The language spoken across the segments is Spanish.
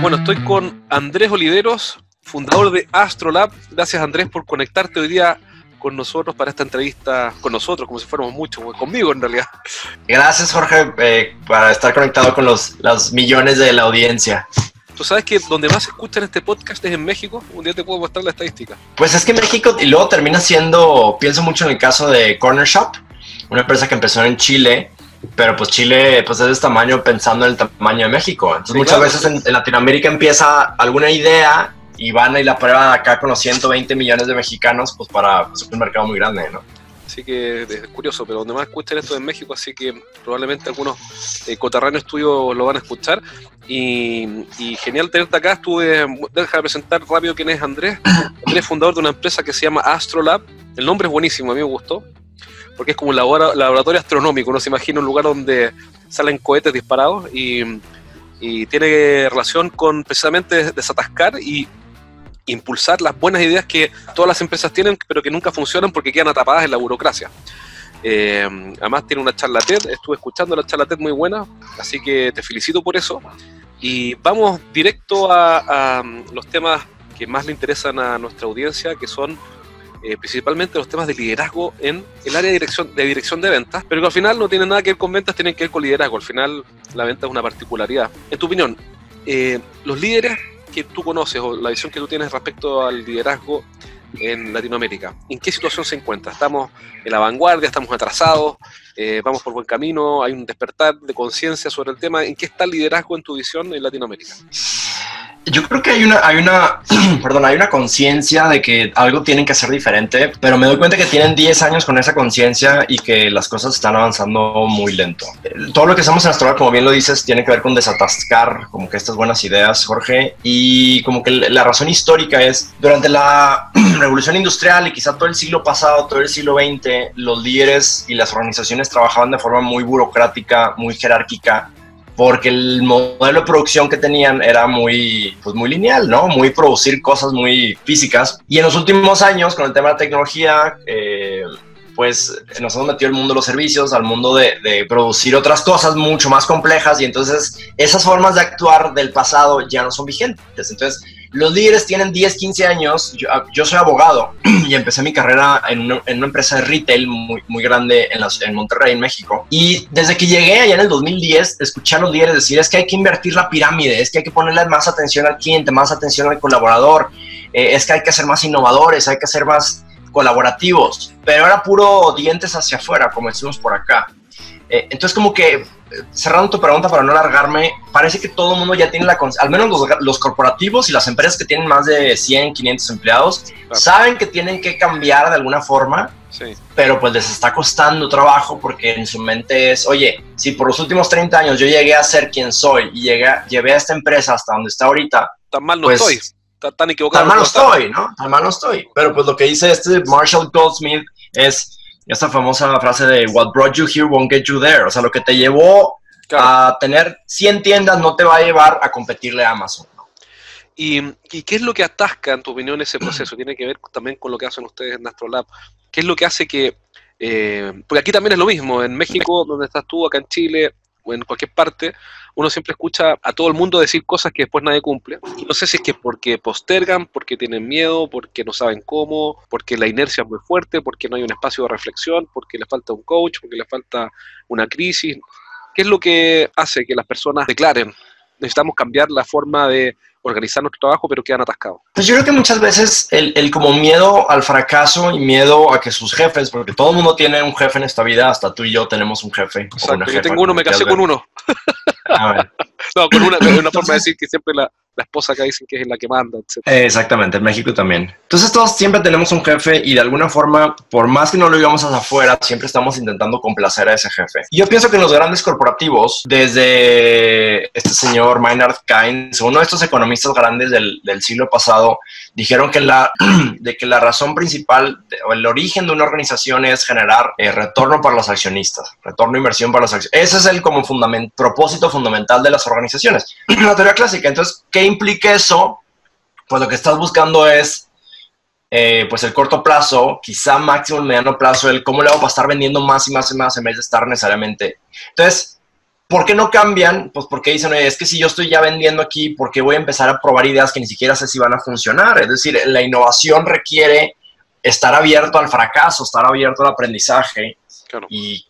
Bueno, estoy con Andrés Oliveros, fundador de Astrolab. Gracias Andrés por conectarte hoy día con nosotros para esta entrevista, con nosotros, como si fuéramos muchos, conmigo en realidad. Gracias Jorge eh, para estar conectado con los, los millones de la audiencia. Tú sabes que donde más escuchan este podcast es en México. Un día te puedo mostrar la estadística. Pues es que México, y luego termina siendo, pienso mucho en el caso de Corner Shop, una empresa que empezó en Chile pero pues Chile pues es de este tamaño pensando en el tamaño de México. Entonces muchas veces en, Latinoamérica empieza alguna idea y van y la prueban acá con los 120 millones de mexicanos pues para pues, un mercado muy grande, ¿no? Así que es curioso, pero donde más escuchan esto es en México, así que probablemente algunos eh, coterráneos tuyos lo van a escuchar. Y, genial tenerte acá. Estuve, deja presentar rápido quién es Andrés. Andrés es fundador de una empresa que se llama Astrolab. El nombre es buenísimo, a mí me gustó porque es como un laboratorio astronómico, uno se imagina un lugar donde salen cohetes disparados y, tiene relación con precisamente desatascar y impulsar las buenas ideas que todas las empresas tienen, pero que nunca funcionan porque quedan atrapadas en la burocracia. Eh, además tiene una charla TED, estuve escuchando la charla TED muy buena, así que te felicito por eso. Y vamos directo a, a los temas que más le interesan a nuestra audiencia, que son eh, principalmente los temas de liderazgo en el área de dirección, de dirección de ventas, pero que al final no tienen nada que ver con ventas, tienen que ver con liderazgo. Al final la venta es una particularidad. En tu opinión, eh, los líderes que tú conoces o la visión que tú tienes respecto al liderazgo en Latinoamérica, ¿en qué situación se encuentra? ¿Estamos en la vanguardia? ¿Estamos atrasados? Eh, ¿Vamos por buen camino? ¿Hay un despertar de conciencia sobre el tema? ¿En qué está el liderazgo en tu visión en Latinoamérica? Yo creo que hay una, hay una, perdón, hay una conciencia de que algo tienen que hacer diferente, pero me doy cuenta que tienen 10 años con esa conciencia y que las cosas están avanzando muy lento. Todo lo que hacemos en Astrolab, como bien lo dices, tiene que ver con desatascar como que estas buenas ideas, Jorge, y como que la razón histórica es, durante la revolución industrial y quizá todo el siglo pasado, todo el siglo XX, los líderes y las organizaciones trabajaban de forma muy burocrática, muy jerárquica, porque el modelo de producción que tenían era muy, pues muy lineal, ¿no? Muy producir cosas muy físicas. Y en los últimos años, con el tema de la tecnología, eh, pues nos hemos metido al mundo de los servicios, al mundo de, de, producir otras cosas mucho más complejas y entonces esas formas de actuar del pasado ya no son vigentes. Entonces, los líderes tienen 10, 15 años. Ah, yo, soy abogado y empecé mi carrera en una, empresa de retail muy, muy grande en, en, Monterrey, en México. Y desde que llegué allá en el 2010, escuché a los líderes decir, es que hay que invertir la pirámide, es que hay que ponerle más atención al cliente, más atención al colaborador, eh, es que hay que ser más innovadores, hay que ser más colaborativos. Pero era puro dientes hacia afuera, como decimos por acá. Eh, entonces como que cerrando tu pregunta para no alargarme, parece que todo el mundo ya tiene la, al menos los, corporativos y las empresas que tienen más de 100, 500 empleados, saben que tienen que cambiar de alguna forma, pero pues les está costando trabajo porque en su mente es, oye, si por los últimos 30 años yo llegué a ser quien soy y llegué, llevé a esta empresa hasta donde está ahorita, tan mal no pues, estoy. Tan, equivocado. Tan mal no estoy, ¿no? Tan mal no estoy. Pero pues lo que dice este Marshall Goldsmith es, esta famosa frase de What brought you here won't get you there. O sea, lo que te llevó a tener 100 tiendas no te va a llevar a competirle a Amazon. ¿Y, qué es lo que atasca, en tu opinión, ese proceso? Tiene que ver también con lo que hacen ustedes en Astrolab. ¿Qué es lo que hace que... Eh, porque aquí también es lo mismo, en México, donde estás tú, acá en Chile, o en cualquier parte, uno siempre escucha a todo el mundo decir cosas que después nadie cumple. Y no sé si es que porque postergan, porque tienen miedo, porque no saben cómo, porque la inercia es muy fuerte, porque no hay un espacio de reflexión, porque le falta un coach, porque le falta una crisis. ¿Qué es lo que hace que las personas declaren? Necesitamos cambiar la forma de organizar nuestro trabajo, pero quedan atascados. Pues yo creo que muchas veces el, el, como miedo al fracaso y miedo a que sus jefes, porque todo el mundo tiene un jefe en esta vida, hasta tú y yo tenemos un jefe. Exacto, yo tengo uno, me casé con uno. All right. No, con una, una forma de decir que siempre la, la esposa que dicen que es la que manda, etc. Exactamente, en México también. Entonces todos siempre tenemos un jefe y de alguna forma, por más que no lo digamos hacia afuera, siempre estamos intentando complacer a ese jefe. yo pienso que en los grandes corporativos, desde este señor Maynard Keynes, uno de estos economistas grandes del, del siglo pasado, dijeron que la, de que la razón principal o el origen de una organización es generar eh, retorno para los accionistas, retorno inversión para los accionistas. Ese es el como fundament, propósito fundamental de las organizaciones. la teoría clásica. Entonces, ¿qué implica eso? Pues lo que estás buscando es eh, pues el corto plazo, quizá máximo el mediano plazo, el cómo le hago para estar vendiendo más y más y más en vez de estar necesariamente. Entonces, ¿Por qué no cambian? Pues porque dicen, es que si yo estoy ya vendiendo aquí, ¿por qué voy a empezar a probar ideas que ni siquiera sé si van a funcionar? Es decir, la innovación requiere estar abierto al fracaso, estar abierto al aprendizaje. Y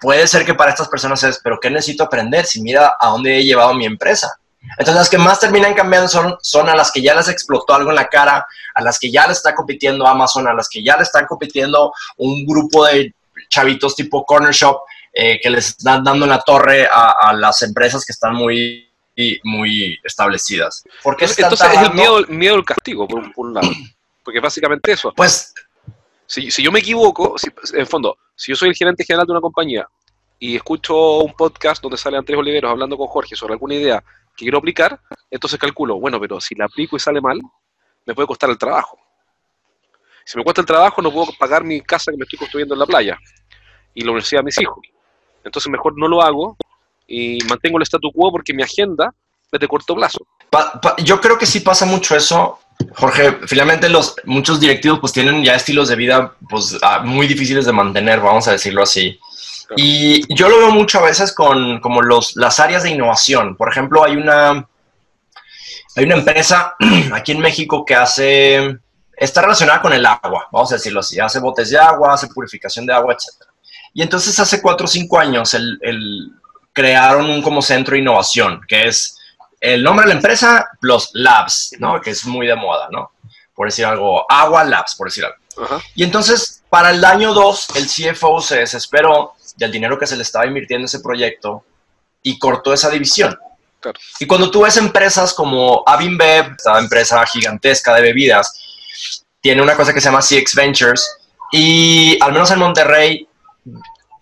puede ser que para estas personas es, pero ¿qué necesito aprender si mira a dónde he llevado mi empresa? Entonces las que más terminan cambiando son, son a las que ya les explotó algo en la cara, a las que ya les está compitiendo Amazon, a las que ya le están compitiendo un grupo de chavitos tipo Corner Shop eh, que les están dando en la torre a, las empresas que están muy, muy establecidas. Porque Entonces es el miedo, miedo al castigo, por un, lado. Porque básicamente eso. Pues... Si, si yo me equivoco, si, en fondo, si yo soy el gerente general de una compañía y escucho un podcast donde sale Andrés Oliveros hablando con Jorge sobre alguna idea que quiero aplicar, entonces calculo, bueno, pero si la aplico y sale mal, me puede costar el trabajo. Si me cuesta el trabajo, no puedo pagar mi casa que me estoy construyendo en la playa y la universidad de mis hijos. Entonces mejor no lo hago y mantengo el statu quo porque mi agenda es de corto plazo. yo creo que sí pasa mucho eso, Jorge. Finalmente los muchos directivos pues tienen ya estilos de vida pues ah, muy difíciles de mantener, vamos a decirlo así. Y yo lo veo mucho a veces con como los, las áreas de innovación. Por ejemplo, hay una, hay una empresa aquí en México que hace, está relacionada con el agua, vamos a decirlo así, hace botes de agua, hace purificación de agua, etc. Y entonces hace cuatro o cinco años el, crearon un como centro de innovación, que es el nombre de la empresa, los labs, ¿no? Que es muy de moda, ¿no? Por decir algo, agua labs, por decir algo. Y entonces, para el año 2, el CFO se desesperó del dinero que se le estaba invirtiendo en ese proyecto y cortó esa división. Y cuando tú ves empresas como Avinbev, esta empresa gigantesca de bebidas, tiene una cosa que se llama CX Ventures y al menos en Monterrey,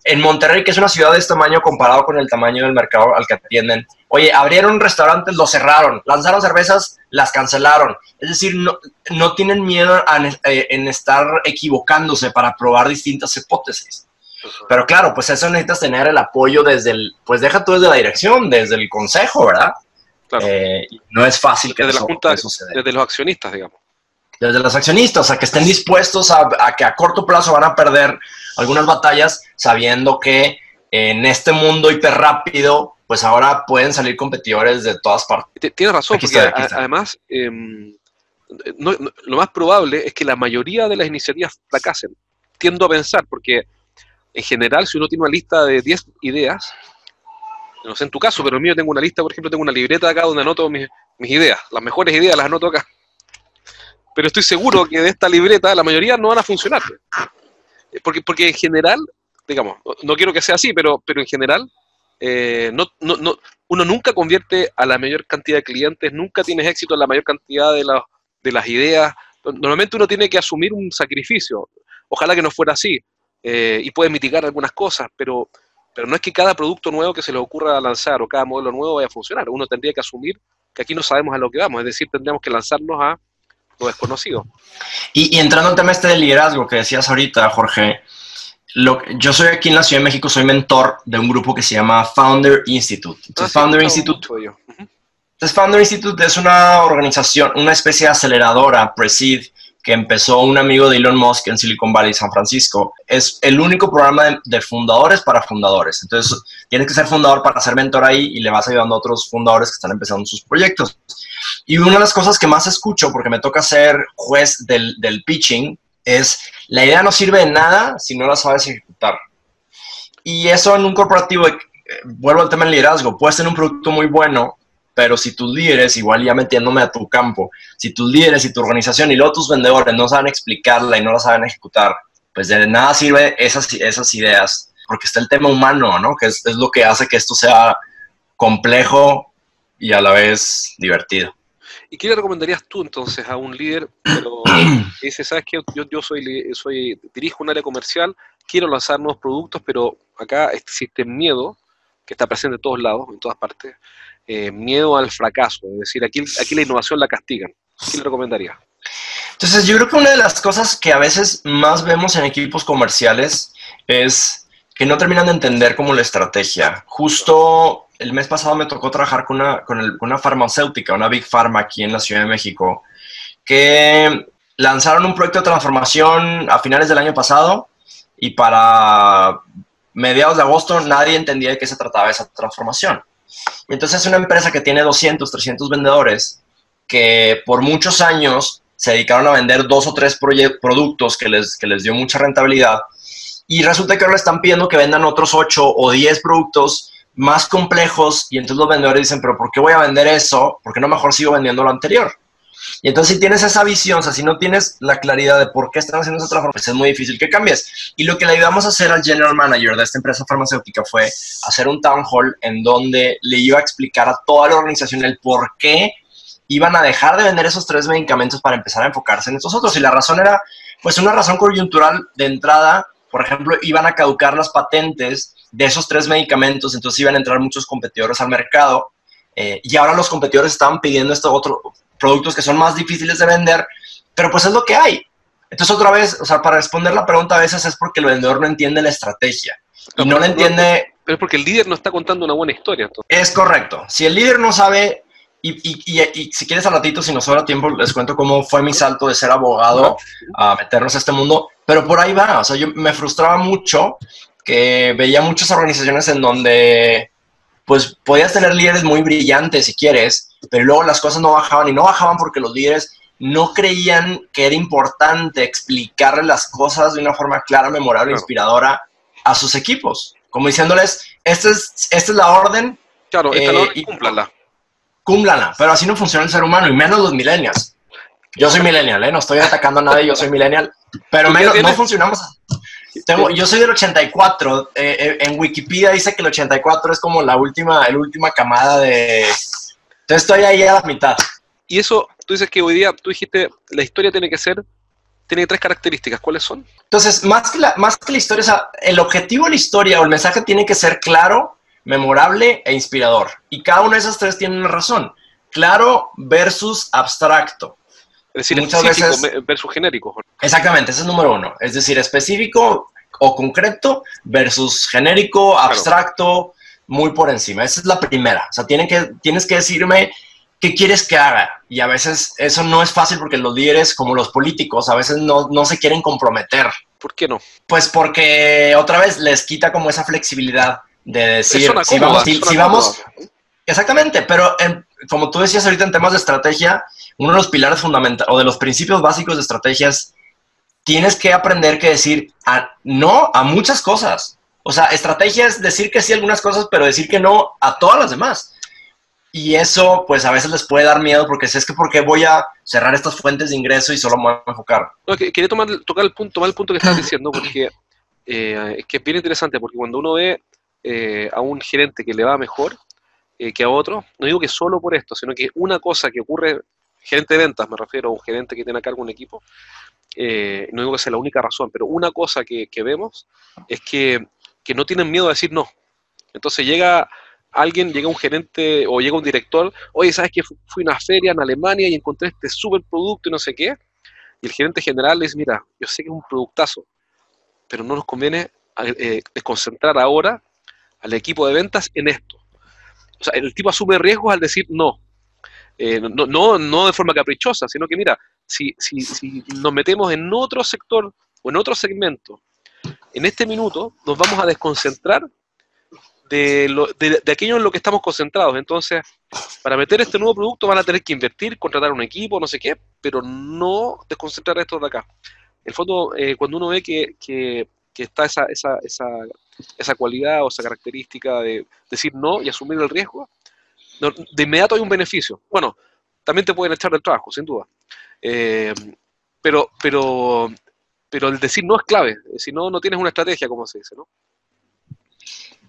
en Monterrey, que es una ciudad de este tamaño comparado con el tamaño del mercado al que atienden, oye, abrieron restaurantes, los cerraron, lanzaron cervezas, las cancelaron. Es decir, no, no tienen miedo eh, en estar equivocándose para probar distintas hipótesis. Pero claro, pues eso necesitas tener el apoyo desde el, pues deja tú desde la dirección, desde el consejo, ¿verdad? Claro. Eh, no es fácil que desde la junta, desde los accionistas, digamos. Desde los accionistas, a que estén dispuestos a, que a corto plazo van a perder algunas batallas, sabiendo que en este mundo hiper rápido, pues ahora pueden salir competidores de todas partes. Tienes razón, porque además em, lo más probable es que la mayoría de las iniciativas fracasen. Tiendo a pensar, porque en general, si uno tiene una lista de 10 ideas, no sé en tu caso, pero en mío tengo una lista, por ejemplo, tengo una libreta acá donde anoto mis, ideas, las mejores ideas las anoto acá. Pero estoy seguro que de esta libreta la mayoría no van a funcionar. Porque, porque en general, digamos, no quiero que sea así, pero, pero en general, eh, no, no, uno nunca convierte a la mayor cantidad de clientes, nunca tienes éxito en la mayor cantidad de, de las ideas. Normalmente uno tiene que asumir un sacrificio. Ojalá que no fuera así. Eh, y puede mitigar algunas cosas, pero, pero no es que cada producto nuevo que se le ocurra lanzar o cada modelo nuevo vaya a funcionar. Uno tendría que asumir que aquí no sabemos a lo que vamos, es decir, tendríamos que lanzarnos a lo desconocido. Y, entrando en tema este de liderazgo que decías ahorita, Jorge, lo, yo soy aquí en la Ciudad de México, soy mentor de un grupo que se llama Founder Institute. Entonces, ah, Founder Institute. Entonces, Founder Institute es una organización, una especie de aceleradora, Presid, que empezó un amigo de Elon Musk en Silicon Valley, San Francisco. Es el único programa de, fundadores para fundadores. Entonces, tienes que ser fundador para ser mentor ahí y le vas ayudando a otros fundadores que están empezando sus proyectos. Y una de las cosas que más escucho, porque me toca ser juez del, del pitching, es la idea no sirve de nada si no la sabes ejecutar. Y eso en un corporativo, eh, vuelvo al tema del liderazgo, puedes tener un producto muy bueno, pero si tus líderes, igual ya metiéndome a tu campo, si tus líderes y tu organización y luego tus vendedores no saben explicarla y no la saben ejecutar, pues de nada sirve esas, esas ideas, porque está el tema humano, ¿no? Que es, lo que hace que esto sea complejo y a la vez divertido. ¿Y qué le recomendarías tú entonces a un líder pero que dice, sabes que yo, yo soy, soy, dirijo un área comercial, quiero lanzar nuevos productos, pero acá existe miedo que está presente en todos lados, en todas partes, eh, miedo al fracaso, es decir, aquí, aquí la innovación la castigan. ¿Qué le recomendaría? Entonces, yo creo que una de las cosas que a veces más vemos en equipos comerciales es que no terminan de entender como la estrategia. Justo el mes pasado me tocó trabajar con una, con una farmacéutica, una Big Pharma aquí en la Ciudad de México, que lanzaron un proyecto de transformación a finales del año pasado y para mediados de agosto nadie entendía de qué se trataba esa transformación. Entonces es una empresa que tiene 200, 300 vendedores que por muchos años se dedicaron a vender dos o tres productos que les, que les dio mucha rentabilidad y resulta que ahora le están pidiendo que vendan otros 8 o 10 productos más complejos y entonces los vendedores dicen, pero ¿por qué voy a vender eso? ¿Por qué no mejor sigo vendiendo lo anterior? Y entonces si tienes esa visión, o sea, si no tienes la claridad de por qué están haciendo esa transformación, pues es muy difícil que cambies. Y lo que le ayudamos a hacer al general manager de esta empresa farmacéutica fue hacer un town hall en donde le iba a explicar a toda la organización el por qué iban a dejar de vender esos tres medicamentos para empezar a enfocarse en estos otros. Y la razón era, pues una razón coyuntural de entrada, por ejemplo, iban a caducar las patentes de esos tres medicamentos, entonces iban a entrar muchos competidores al mercado. Eh, y ahora los competidores estaban pidiendo estos otros productos que son más difíciles de vender, pero pues es lo que hay. Entonces otra vez, o sea, para responder la pregunta a veces es porque el vendedor no entiende la estrategia. y no, le entiende... pero es porque el líder no está contando una buena historia. Es correcto. Si el líder no sabe y, y, si quieres al ratito, si nos sobra tiempo, les cuento cómo fue mi salto de ser abogado a meternos a este mundo. Pero por ahí va. O sea, yo me frustraba mucho que veía muchas organizaciones en donde pues podías tener líderes muy brillantes si quieres, pero luego las cosas no bajaban y no bajaban porque los líderes no creían que era importante explicarle las cosas de una forma clara, memorable, inspiradora a sus equipos, como diciéndoles, esta es, esta es la orden. Claro, esta eh, y cúmplala cúmplala, pero así no funciona el ser humano, y menos los millennials. Yo soy millennial, ¿eh? no estoy atacando a nadie, yo soy millennial, pero menos, no funcionamos. Tengo, yo soy del 84, eh, eh, en Wikipedia dice que el 84 es como la última, la última camada de... Entonces estoy ahí a la mitad. Y eso, tú dices que hoy día, tú dijiste, la historia tiene que ser, tiene tres características, ¿cuáles son? Entonces, más que la, más que la historia, o sea, el objetivo de la historia o el mensaje tiene que ser claro, memorable e inspirador. Y cada una de esas tres tiene una razón. Claro versus abstracto. Es decir, muchas veces versus genérico. Exactamente, ese es el número uno. Es decir, específico o concreto versus genérico, abstracto, muy por encima. Esa es la primera. O sea, tienen que, tienes que decirme qué quieres que haga. Y a veces eso no es fácil porque los líderes, como los políticos, a veces no, no se quieren comprometer. ¿Por qué no? Pues porque otra vez les quita como esa flexibilidad de decir, si vamos, si, vamos exactamente, pero como tú decías ahorita en temas de estrategia, uno de los pilares fundamentales o de los principios básicos de estrategias, tienes que aprender que decir no a muchas cosas. O sea, estrategia es decir que sí a algunas cosas, pero decir que no a todas las demás. Y eso, pues a veces les puede dar miedo porque si es que porque voy a cerrar estas fuentes de ingreso y solo me voy a enfocar. quería tomar, tocar el punto, el punto que estás diciendo, porque eh, es que es bien interesante, porque cuando uno ve eh, a un gerente que le va mejor eh, que a otro, no digo que solo por esto, sino que una cosa que ocurre, gerente de ventas me refiero, a un gerente que tiene a cargo un equipo, eh, no digo que sea la única razón, pero una cosa que, vemos es que, no tienen miedo a decir no. Entonces llega alguien, llega un gerente o llega un director, oye, ¿sabes que fui a una feria en Alemania y encontré este super producto y no sé qué? Y el gerente general le dice, mira, yo sé que es un productazo, pero no nos conviene concentrar ahora al equipo de ventas en esto. O sea, el tipo asume riesgos al decir no. Eh, no, no, de forma caprichosa, sino que mira, si, si, si nos metemos en otro sector o en otro segmento, en este minuto nos vamos a desconcentrar de, lo, de, aquello en lo que estamos concentrados. Entonces, para meter este nuevo producto van a tener que invertir, contratar un equipo, no sé qué, pero no desconcentrar esto de acá. En el fondo, eh, cuando uno ve que, que, que está esa, esa, esa esa cualidad o esa característica de decir no y asumir el riesgo, de inmediato hay un beneficio. Bueno, también te pueden echar del trabajo, sin duda. Eh, pero, pero, pero el decir no es clave. Si no, no tienes una estrategia, como se dice, ¿no?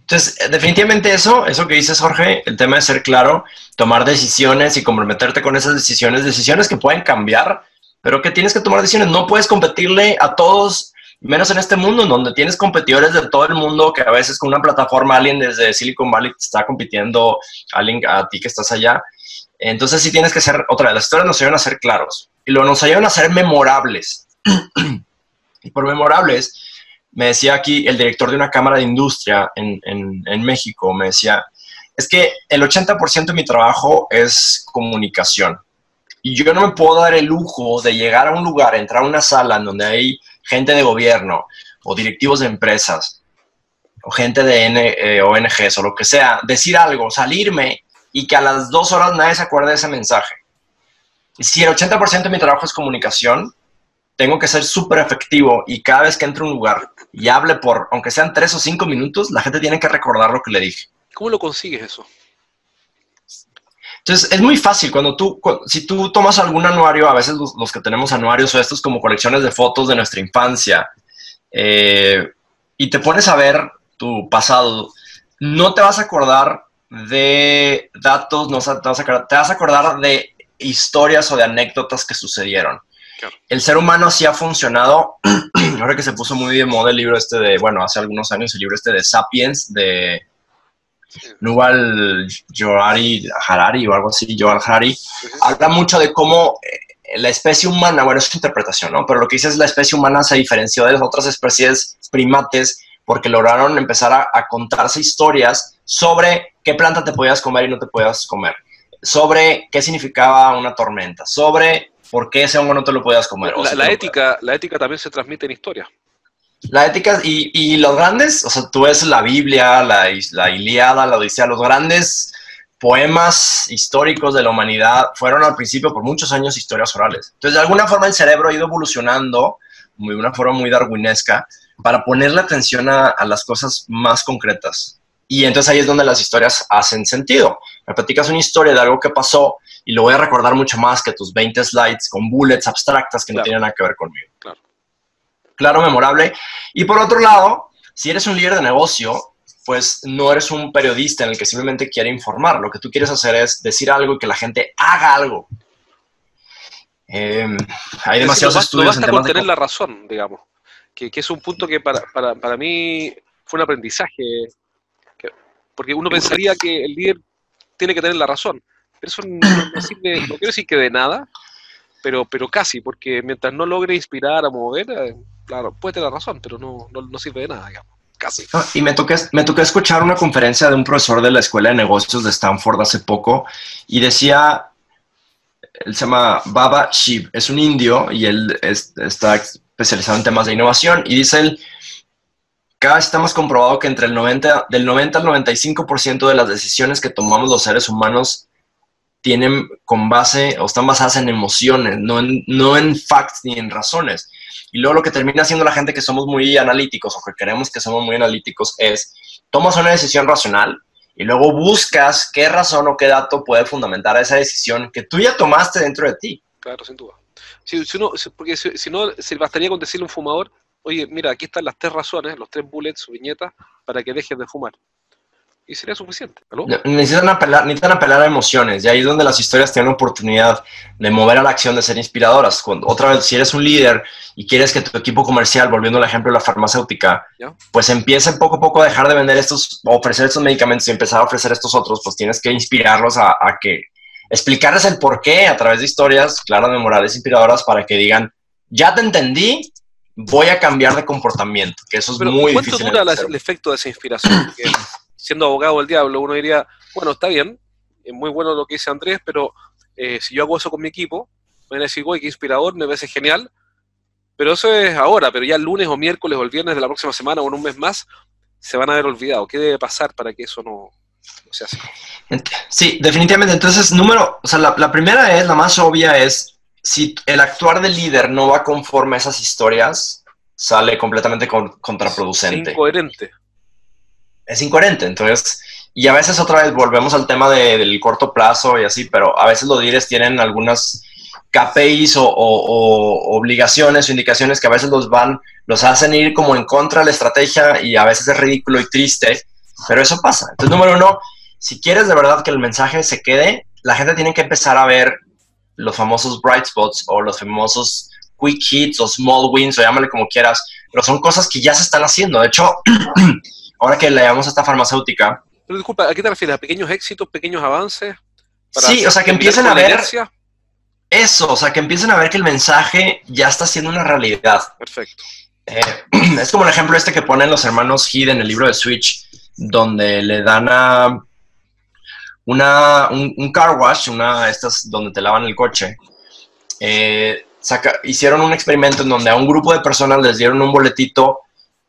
Entonces, definitivamente eso, eso que dices, Jorge, el tema de ser claro, tomar decisiones y comprometerte con esas decisiones, decisiones que pueden cambiar, pero que tienes que tomar decisiones. No puedes competirle a todos menos en este mundo en donde tienes competidores de todo el mundo que a veces con una plataforma alguien desde Silicon Valley te está compitiendo alguien a ti que estás allá. Entonces sí tienes que ser, otra vez, las historias nos ayudan a ser claros y luego nos ayudan a ser memorables. y por memorables, me decía aquí el director de una cámara de industria en, en, en México, me decía, es que el 80% de mi trabajo es comunicación. Y yo no me puedo dar el lujo de llegar a un lugar, entrar a una sala en donde hay gente de gobierno o directivos de empresas o gente de N, eh, ONGs o lo que sea, decir algo, salirme y que a las dos horas nadie se acuerde de ese mensaje. Si el 80% de mi trabajo es comunicación, tengo que ser súper efectivo y cada vez que entro a un lugar y hable por, aunque sean tres o cinco minutos, la gente tiene que recordar lo que le dije. ¿Cómo lo consigues eso? Entonces, es muy fácil. Cuando tú, si tú tomas algún anuario, a veces los, que tenemos anuarios o estos como colecciones de fotos de nuestra infancia, eh, y te pones a ver tu pasado, no te vas a acordar de datos, no te vas a, te vas a acordar de historias o de anécdotas que sucedieron. El ser humano sí ha funcionado, ahora que se puso muy de moda el libro este de, bueno, hace algunos años el libro este de Sapiens, de Nuval Johari Harari o algo así, Joel Harari, habla mucho de cómo eh, la especie humana, bueno, es su interpretación, ¿no? Pero lo que dice es la especie humana se diferenció de las otras especies primates porque lograron empezar a, contarse historias sobre qué planta te podías comer y no te podías comer, sobre qué significaba una tormenta, sobre por qué ese hongo no te lo podías comer. La, ética, la ética también se transmite en historia. La ética y, los grandes, o sea, tú ves la Biblia, la, la Iliada, la Odisea, los grandes poemas históricos de la humanidad fueron al principio por muchos años historias orales. Entonces, de alguna forma el cerebro ha ido evolucionando de una forma muy darwinesca para ponerle atención a, las cosas más concretas. Y entonces ahí es donde las historias hacen sentido. Me platicas una historia de algo que pasó y lo voy a recordar mucho más que tus 20 slides con bullets abstractas que no tienen nada que ver conmigo. Claro claro, memorable. Y por otro lado, si eres un líder de negocio, pues no eres un periodista en el que simplemente quiere informar. Lo que tú quieres hacer es decir algo y que la gente haga algo. Em, hay demasiados estudios en tener la razón, digamos. Que, es un punto que para, mí fue un aprendizaje. porque uno pensaría que el líder tiene que tener la razón. Pero eso no, sirve, no quiero decir que de nada, pero, pero casi, porque mientras no logre inspirar a mover, eh, claro, puede tener razón, pero no, no, sirve de nada, digamos. Casi. y me toqué, me toqué escuchar una conferencia de un profesor de la Escuela de Negocios de Stanford hace poco y decía, él se llama Baba Shiv, es un indio y él está especializado en temas de innovación y dice él, cada vez estamos comprobado que entre el 90, del 90 al 95% de las decisiones que tomamos los seres humanos tienen con base o están basadas en emociones, no en, no en facts ni en razones. Y luego lo que termina haciendo la gente que somos muy analíticos o que queremos que somos muy analíticos es, tomas una decisión racional y luego buscas qué razón o qué dato puede fundamentar esa decisión que tú ya tomaste dentro de ti. Claro, sin duda. Si, uno, porque si, no, se bastaría con decirle a un fumador, oye, mira, aquí están las tres razones, los tres bullets viñetas para que dejes de fumar y sería suficiente. Necesitan apelar, necesitan apelar a emociones y ahí es donde las historias tienen oportunidad de mover a la acción, de ser inspiradoras. Cuando, otra vez, si eres un líder y quieres que tu equipo comercial, volviendo al ejemplo de la farmacéutica, pues empiece poco a poco a dejar de vender estos, ofrecer estos medicamentos y empezar a ofrecer estos otros, pues tienes que inspirarlos a, que, explicarles el por qué a través de historias claras, memorables, inspiradoras para que digan, ya te entendí, voy a cambiar de comportamiento, que eso es muy difícil. ¿Cuánto dura el efecto de esa inspiración? Siendo abogado del diablo, uno diría, bueno, está bien, es muy bueno lo que dice Andrés, pero eh, si yo hago eso con mi equipo, me van a decir, qué inspirador, me parece genial, pero eso es ahora, pero ya el lunes o miércoles o el viernes de la próxima semana o en un mes más, se van a haber olvidado. ¿Qué debe pasar para que eso no, se haga? Sí, definitivamente. Entonces, número, o sea, la, primera es, la más obvia es, si el actuar del líder no va conforme a esas historias, sale completamente contraproducente. incoherente es incoherente. Entonces, y a veces otra vez volvemos al tema del corto plazo y así, pero a veces los líderes tienen algunas KPIs o, obligaciones o indicaciones que a veces los van, los hacen ir como en contra de la estrategia y a veces es ridículo y triste, pero eso pasa. Entonces, número uno, si quieres de verdad que el mensaje se quede, la gente tiene que empezar a ver los famosos bright spots o los famosos quick hits o small wins o llámale como quieras, pero son cosas que ya se están haciendo. De hecho, ahora que le llamamos a esta farmacéutica. Pero disculpa, ¿a qué te refieres? ¿A pequeños éxitos, pequeños avances? Sí, o sea, que empiecen a ver eso, o sea, que empiecen a ver que el mensaje ya está siendo una realidad. Perfecto. Eh, es como el ejemplo este que ponen los hermanos Heed en el libro de Switch, donde le dan a una, un, car wash, una estas donde te lavan el coche. Eh, hicieron un experimento en donde a un grupo de personas les dieron un boletito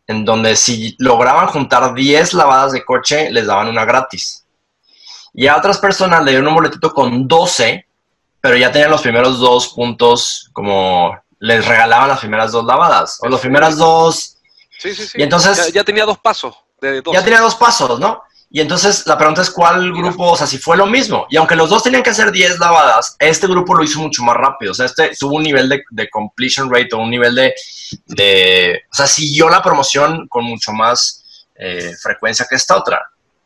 en donde si lograban juntar 10 lavadas de coche, les daban una gratis. Y a otras personas le dieron un boletito con 12, pero ya tenían los primeros dos puntos, como les regalaban las primeras dos lavadas, o las primeras dos. Sí, sí, sí. Y entonces. Ya, tenía dos pasos. De Ya tenía dos pasos, ¿no? Y entonces la pregunta es cuál grupo, o sea, si fue lo mismo. Y aunque los dos tenían que hacer 10 lavadas, este grupo lo hizo mucho más rápido. O sea, este tuvo un nivel de, de completion rate o un nivel de, de, O sea, siguió la promoción con mucho más eh, frecuencia que esta otra.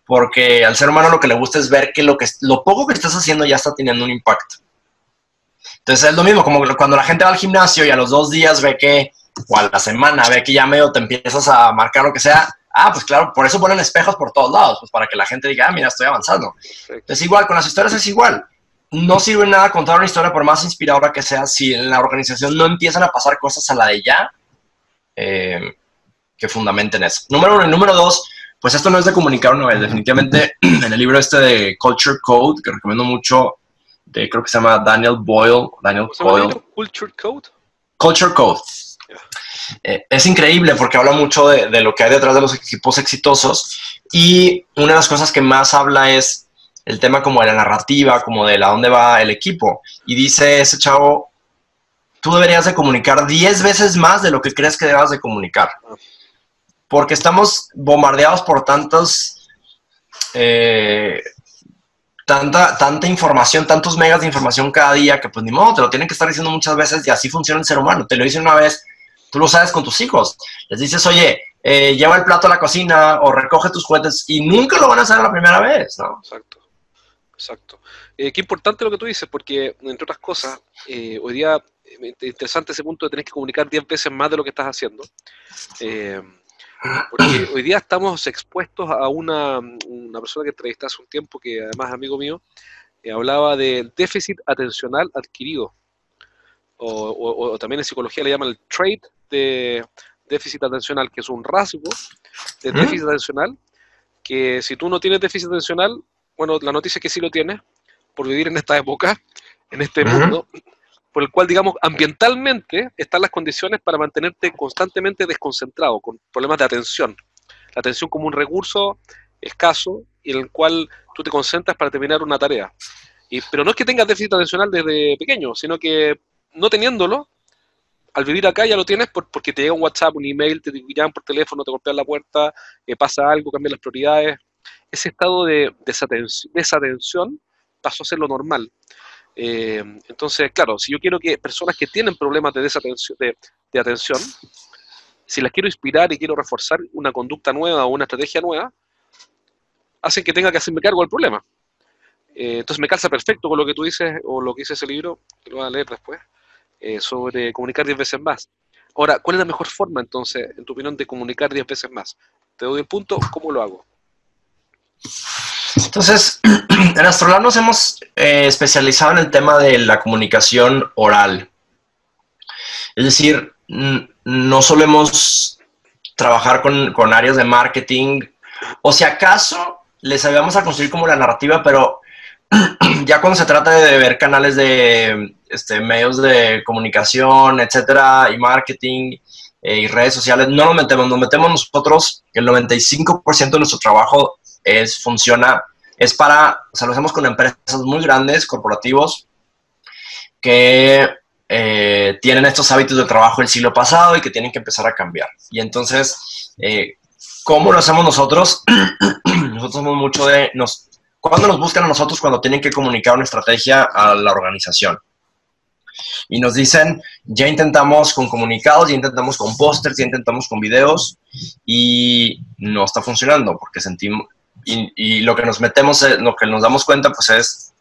Porque al ser humano lo que le gusta es ver que lo, que lo poco que estás haciendo ya está teniendo un impacto. Entonces es lo mismo, como cuando la gente va al gimnasio y a los dos días ve que, o a la semana ve que ya medio te empiezas a marcar lo que sea, Ah, pues claro, por eso ponen espejos por todos lados, pues para que la gente diga, ah, mira, estoy avanzando. Es igual, con las historias es igual. No sirve nada contar una historia por más inspiradora que sea si en la organización no empiezan a pasar cosas a la de ya eh, que fundamenten eso. Número uno. Y número dos, pues esto no es de comunicar una vez. Definitivamente en el libro este de Culture Code, que recomiendo mucho, de, creo que se llama Daniel Boyle. Daniel Boyle. Culture Code. Culture Code. Eh, es increíble porque habla mucho de, lo que hay detrás de los equipos exitosos y una de las cosas que más habla es el tema como de la narrativa, como de la dónde va el equipo. Y dice ese chavo, tú deberías de comunicar 10 veces más de lo que crees que debas de comunicar. Porque estamos bombardeados por tantos... Eh, tanta, tanta información, tantos megas de información cada día que pues ni modo, te lo tienen que estar diciendo muchas veces y así funciona el ser humano. Te lo dice una vez, Tú lo sabes con tus hijos. Les dices, oye, eh, lleva el plato a la cocina o recoge tus juguetes y nunca lo van a hacer la primera vez, ¿no? Exacto, exacto. Eh, qué importante lo que tú dices, porque entre otras cosas, eh, hoy día, interesante ese punto de tener que comunicar 10 veces más de lo que estás haciendo. porque hoy día estamos expuestos a una, una persona que entrevisté hace un tiempo, que además es amigo mío, hablaba de déficit atencional adquirido. O, o, también en psicología le llaman el trait de déficit atencional, que es un rasgo de déficit atencional, que si tú no tienes déficit atencional, bueno, la noticia es que sí lo tienes, por vivir en esta época, en este mundo, por el cual, digamos, ambientalmente están las condiciones para mantenerte constantemente desconcentrado, con problemas de atención. La atención como un recurso escaso y en el cual tú te concentras para terminar una tarea. Y, pero no es que tengas déficit atencional desde pequeño, sino que no teniéndolo, al vivir acá ya lo tienes porque te llega un WhatsApp, un email, te llaman por teléfono, te golpean la puerta, eh, pasa algo, cambian las prioridades. Ese estado de desatención, pasó a ser lo normal. Eh, entonces, claro, si yo quiero que personas que tienen problemas de desatención, de, atención, si las quiero inspirar y quiero reforzar una conducta nueva o una estrategia nueva, hacen que tenga que hacerme cargo del problema. Eh, entonces me calza perfecto con lo que tú dices o lo que dice ese libro, que lo voy a leer después. Eh, sobre comunicar 10 veces más. Ahora, ¿cuál es la mejor forma entonces, en tu opinión, de comunicar 10 veces más? Te doy el punto, ¿cómo lo hago? Entonces, en Astrolab nos hemos eh, especializado en el tema de la comunicación oral. Es decir, no solemos trabajar con, con, áreas de marketing, o si acaso les ayudamos a construir como la narrativa, pero ya cuando se trata de ver canales de este, medios de comunicación, etcétera, y marketing eh, y redes sociales, no nos metemos, nos metemos nosotros, el 95% de nuestro trabajo es, funciona, es para, o sea, lo hacemos con empresas muy grandes, corporativos, que eh, tienen estos hábitos de trabajo el siglo pasado y que tienen que empezar a cambiar. Y entonces, eh, ¿cómo lo hacemos nosotros? nosotros somos mucho de, nos, ¿Cuándo nos buscan a nosotros cuando tienen que comunicar una estrategia a la organización? Y nos dicen, ya intentamos con comunicados, ya intentamos con pósters, ya intentamos con videos y no está funcionando porque sentimos, y, lo que nos metemos, eh, lo que nos damos cuenta pues es,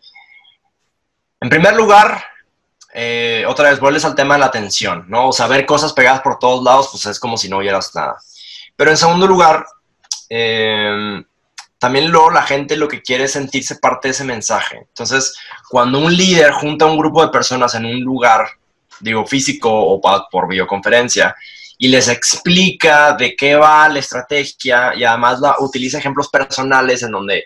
en primer lugar, eh, otra vez vuelves al tema de la atención, ¿no? O sea, ver cosas pegadas por todos lados pues es como si no oyeras nada. Pero en segundo lugar, eh, también luego la gente lo que quiere es sentirse parte de ese mensaje. Entonces, cuando un líder junta a un grupo de personas en un lugar, digo físico o por videoconferencia, y les explica de qué va la estrategia y además la, utiliza ejemplos personales en donde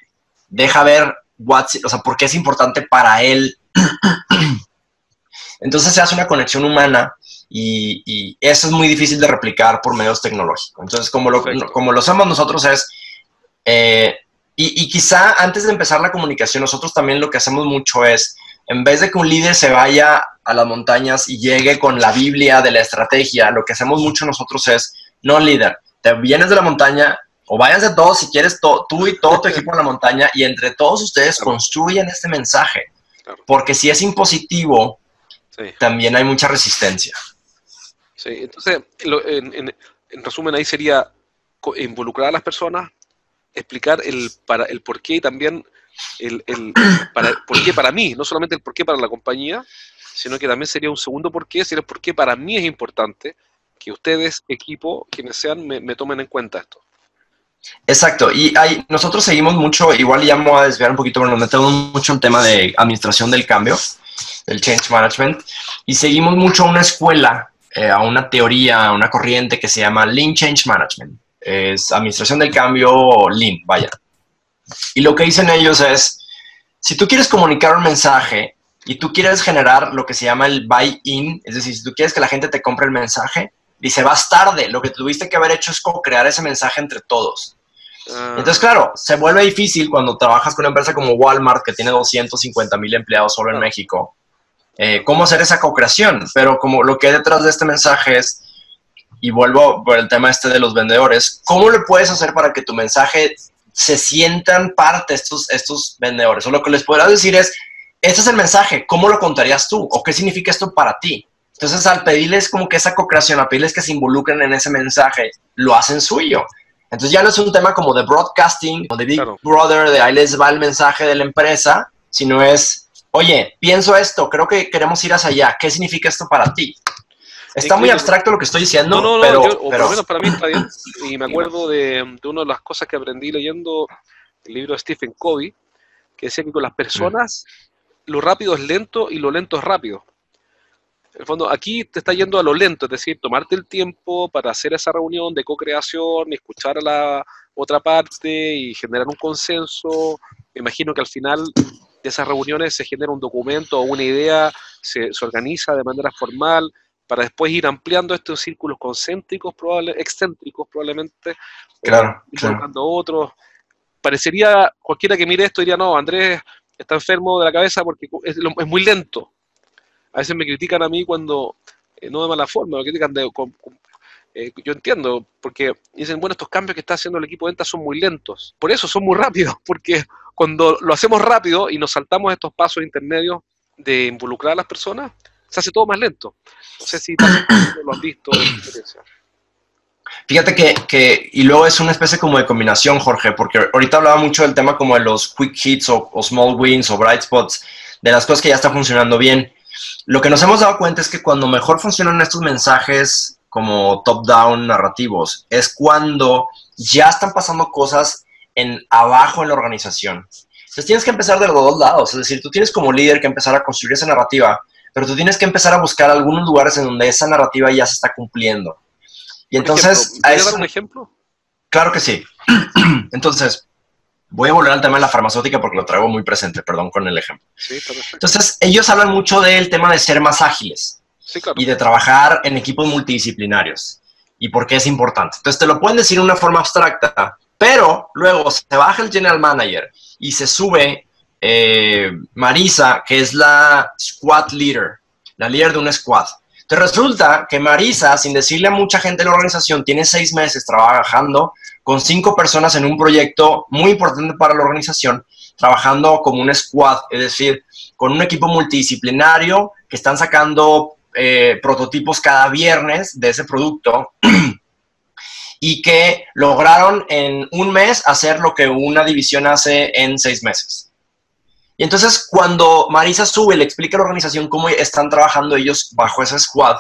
deja ver o sea, por qué es importante para él. Entonces se hace una conexión humana y, eso es muy difícil de replicar por medios tecnológicos. Entonces, como lo, como lo hacemos nosotros es, eh, y, quizá antes de empezar la comunicación, nosotros también lo que hacemos mucho es, en vez de que un líder se vaya a las montañas y llegue con la Biblia de la estrategia, lo que hacemos mucho nosotros es, no líder, te vienes de la montaña, o váyanse todos si quieres, tú y todo tu equipo en la montaña, y entre todos ustedes construyen este mensaje. Porque si es impositivo, también hay mucha resistencia. Sí, entonces, en, resumen, ahí sería involucrar a las personas, explicar el, para, el por qué y también el, el para, por qué para mí, no solamente el por qué para la compañía, sino que también sería un segundo por qué, sería el por qué para mí es importante que ustedes, equipo, quienes sean, me, tomen en cuenta esto. Exacto, y hay, nosotros seguimos mucho, igual ya vamos a desviar un poquito, pero nos metemos mucho en tema de administración del cambio, del change management, y seguimos mucho una escuela eh, a una teoría, a una corriente que se llama Lean Change Management. Es administración del cambio Lean, vaya. Y lo que dicen ellos es, si tú quieres comunicar un mensaje y tú quieres generar lo que se llama el buy-in, es decir, si tú quieres que la gente te compre el mensaje, dice, vas tarde, lo que tuviste que haber hecho es co-crear ese mensaje entre todos. Ah. Entonces, claro, se vuelve difícil cuando trabajas con una empresa como Walmart, que tiene 250 mil empleados solo en México, eh, cómo hacer esa co-creación. Pero como lo que hay detrás de este mensaje es, y vuelvo por el tema este de los vendedores, ¿cómo le puedes hacer para que tu mensaje se sientan parte estos, estos vendedores? O lo que les podrás decir es, este es el mensaje, ¿cómo lo contarías tú? ¿O qué significa esto para ti? Entonces, al pedirles como que esa co-creación, a pedirles que se involucren en ese mensaje, lo hacen suyo. Entonces ya no es un tema como de broadcasting o de Big Brother, de ahí les va el mensaje de la empresa, sino es oye, pienso esto, creo que queremos ir hacia allá, ¿qué significa esto para ti? Está muy abstracto lo que estoy diciendo, no, no, no, pero, o por lo menos para mí está bien. Y me acuerdo de, una de las cosas que aprendí leyendo el libro de Stephen Covey, que decía que con las personas lo rápido es lento y lo lento es rápido. En el fondo, aquí te está yendo a lo lento, es decir, tomarte el tiempo para hacer esa reunión de co-creación, escuchar a la otra parte y generar un consenso. Me imagino que al final de esas reuniones se genera un documento o una idea, se, organiza de manera formal para después ir ampliando estos círculos concéntricos, probable, excéntricos probablemente, claro, colocando otros. Parecería, cualquiera que mire esto diría, no, Andrés está enfermo de la cabeza porque es, muy lento. A veces me critican a mí cuando, eh, no de mala forma, me critican de, eh, yo entiendo, porque dicen, bueno, estos cambios que está haciendo el equipo de venta son muy lentos. Por eso son muy rápidos, porque cuando lo hacemos rápido y nos saltamos estos pasos intermedios de involucrar a las personas, se hace todo más lento. No sé si lo has visto. Fíjate que, que, y luego es una especie como de combinación, Jorge, porque ahorita hablaba mucho del tema como de los quick hits o, o small wins o bright spots, de las cosas que ya están funcionando bien. Lo que nos hemos dado cuenta es que cuando mejor funcionan estos mensajes como top-down narrativos, es cuando ya están pasando cosas en abajo en la organización. Entonces tienes que empezar de los dos lados, es decir, tú tienes como líder que empezar a construir esa narrativa, pero tú tienes que empezar a buscar algunos lugares en donde esa narrativa ya se está cumpliendo. Y entonces... ¿Puedes dar un ejemplo? Claro que sí. entonces, voy a volver al tema de la farmacéutica porque lo traigo muy presente, perdón con el ejemplo. Sí, entonces, ellos hablan mucho del tema de ser más ágiles y de trabajar en equipos multidisciplinarios y por qué es importante. Entonces te lo pueden decir de una forma abstracta, pero luego se baja el general manager y se sube eh, Marisa, que es la squad leader, la líder de un squad. Entonces resulta que Marisa, sin decirle a mucha gente de la organización, tiene seis meses trabajando con cinco personas en un proyecto muy importante para la organización, trabajando como un squad, es decir, con un equipo multidisciplinario que están sacando eh, prototipos cada viernes de ese producto y que lograron en un mes hacer lo que una división hace en seis meses. Y entonces cuando Marisa sube, le explica a la organización cómo están trabajando ellos bajo ese squad,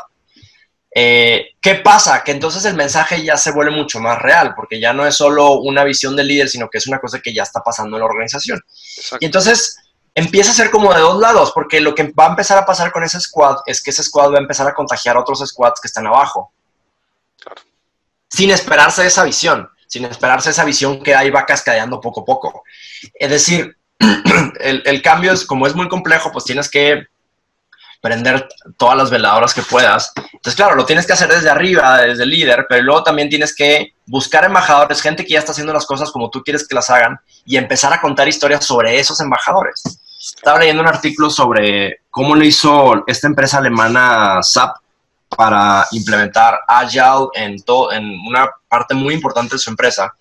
eh, ¿qué pasa? Que entonces el mensaje ya se vuelve mucho más real, porque ya no es solo una visión del líder, sino que es una cosa que ya está pasando en la organización. Y entonces empieza a ser como de dos lados, porque lo que va a empezar a pasar con ese squad es que ese squad va a empezar a contagiar a otros squads que están abajo. Sin esperarse esa visión, sin esperarse esa visión que ahí va cascadeando poco a poco. Es decir, el, cambio es, como es muy complejo, pues tienes que prender todas las veladoras que puedas. Entonces, claro, lo tienes que hacer desde arriba, desde el líder, pero luego también tienes que buscar embajadores, gente que ya está haciendo las cosas como tú quieres que las hagan y empezar a contar historias sobre esos embajadores. Estaba leyendo un artículo sobre cómo lo hizo esta empresa alemana SAP para implementar Agile en, en una parte muy importante de su empresa.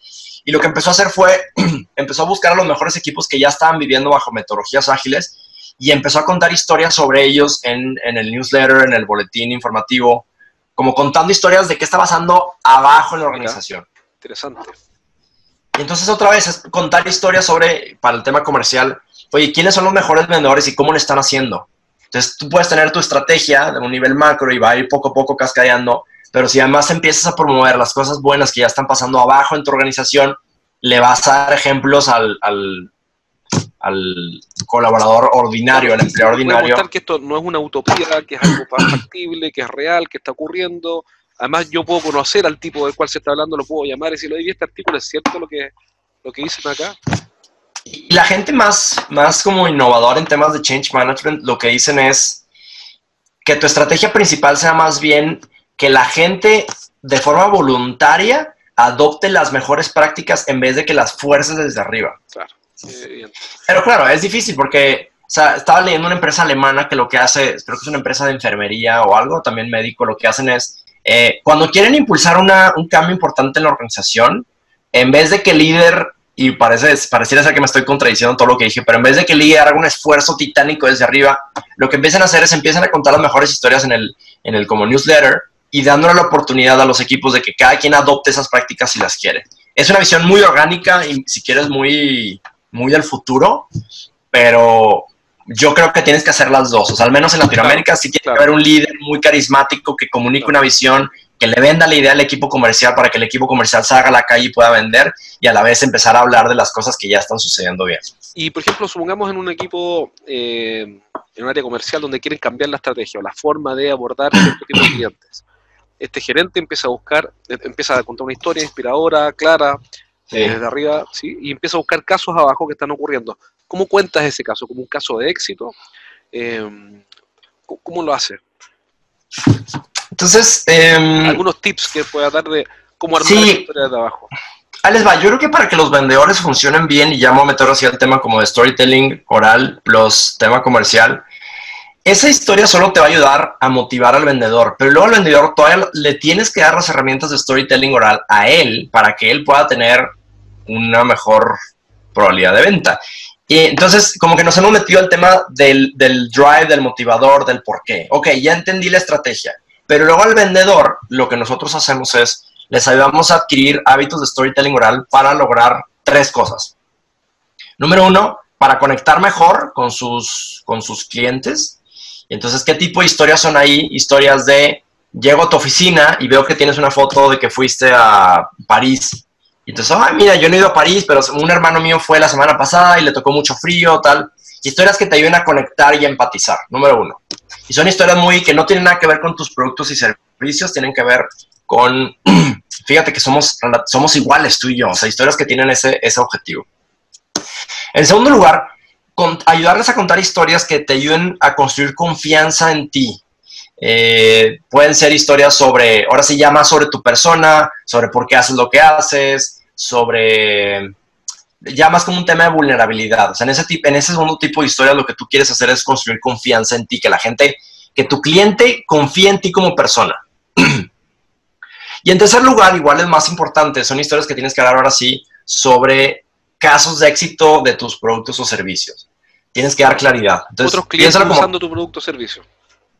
Y lo que empezó a hacer fue, empezó a buscar a los mejores equipos que ya estaban viviendo bajo metodologías ágiles y empezó a contar historias sobre ellos en, en, el newsletter, en el boletín informativo, como contando historias de qué está pasando abajo en la organización. interesante. Y entonces otra vez es contar historias sobre, para el tema comercial, oye, ¿quiénes son los mejores vendedores y cómo lo están haciendo? Entonces tú puedes tener tu estrategia de un nivel macro y va a ir poco a poco cascadeando, pero si además empiezas a promover las cosas buenas que ya están pasando abajo en tu organización, le vas a dar ejemplos al, al al colaborador ordinario, al empleado ordinario. que esto no es una utopía, que es algo factible, que es real, que está ocurriendo. Además, yo puedo conocer al tipo del cual se está hablando, lo puedo llamar y decirle, oye, este artículo es cierto lo que, lo que dicen acá. Y la gente más, más como innovadora en temas de change management, lo que dicen es que tu estrategia principal sea más bien que la gente de forma voluntaria adopte las mejores prácticas en vez de que las fuerces desde arriba. Claro. Pero claro, es difícil porque o sea, estaba leyendo una empresa alemana que lo que hace, creo que es una empresa de enfermería o algo, también médico, lo que hacen es, eh, cuando quieren impulsar una, un cambio importante en la organización, en vez de que el líder, y parece, pareciera ser que me estoy contradiciendo todo lo que dije, pero en vez de que el líder haga un esfuerzo titánico desde arriba, lo que empiezan a hacer es empiezan a contar las mejores historias en el, en el como newsletter y dándole la oportunidad a los equipos de que cada quien adopte esas prácticas si las quiere. Es una visión muy orgánica y si quieres muy muy del futuro, pero yo creo que tienes que hacer las dos. O sea, al menos en Latinoamérica sí tiene que haber un líder muy carismático que comunique una visión, que le venda la idea al equipo comercial para que el equipo comercial salga a la calle y pueda vender y a la vez empezar a hablar de las cosas que ya están sucediendo bien. Y, por ejemplo, supongamos en un equipo, eh, en un área comercial donde quieren cambiar la estrategia o la forma de abordar este tipo de clientes. Este gerente empieza a buscar, empieza a contar una historia inspiradora, clara, desde arriba, ¿sí? y empieza a buscar casos abajo que están ocurriendo. ¿Cómo cuentas ese caso? ¿Como un caso de éxito? Em, ¿Cómo lo hace? Entonces, em, algunos tips que pueda dar de cómo armar la historia de abajo. Ahí les va. Yo creo que para que los vendedores funcionen bien, y ya me voy a meter así al tema como de storytelling oral plus tema comercial, esa historia solo te va a ayudar a motivar al vendedor, pero luego al vendedor todavía le tienes que dar las herramientas de storytelling oral a él para que él pueda tener una mejor probabilidad de venta. Y entonces, como que nos hemos metido al tema del, del drive, del motivador, del por qué. Ok, ya entendí la estrategia, pero luego al vendedor lo que nosotros hacemos es, les ayudamos a adquirir hábitos de storytelling oral para lograr tres cosas. Número uno, para conectar mejor con sus, con sus clientes. Entonces, ¿qué tipo de historias son ahí? Historias de, llego a tu oficina y veo que tienes una foto de que fuiste a París y entonces, ay, mira, yo no he ido a París, pero un hermano mío fue la semana pasada y le tocó mucho frío, tal. Historias que te ayuden a conectar y empatizar, número uno. Y son historias muy que no tienen nada que ver con tus productos y servicios, tienen que ver con, fíjate que somos, somos iguales tú y yo, o sea, historias que tienen ese, ese objetivo. En segundo lugar, ayudarles a contar historias que te ayuden a construir confianza en ti, eh, pueden ser historias sobre, ahora sí ya más sobre tu persona, sobre por qué haces lo que haces, sobre, ya más como un tema de vulnerabilidad. O sea, en ese, en ese segundo tipo de historias lo que tú quieres hacer es construir confianza en ti, que la gente, que tu cliente confíe en ti como persona. y en tercer lugar, igual es más importante, son historias que tienes que hablar ahora sí sobre casos de éxito de tus productos o servicios. Tienes que dar claridad. Entonces, Otros clientes usando tu producto o servicio.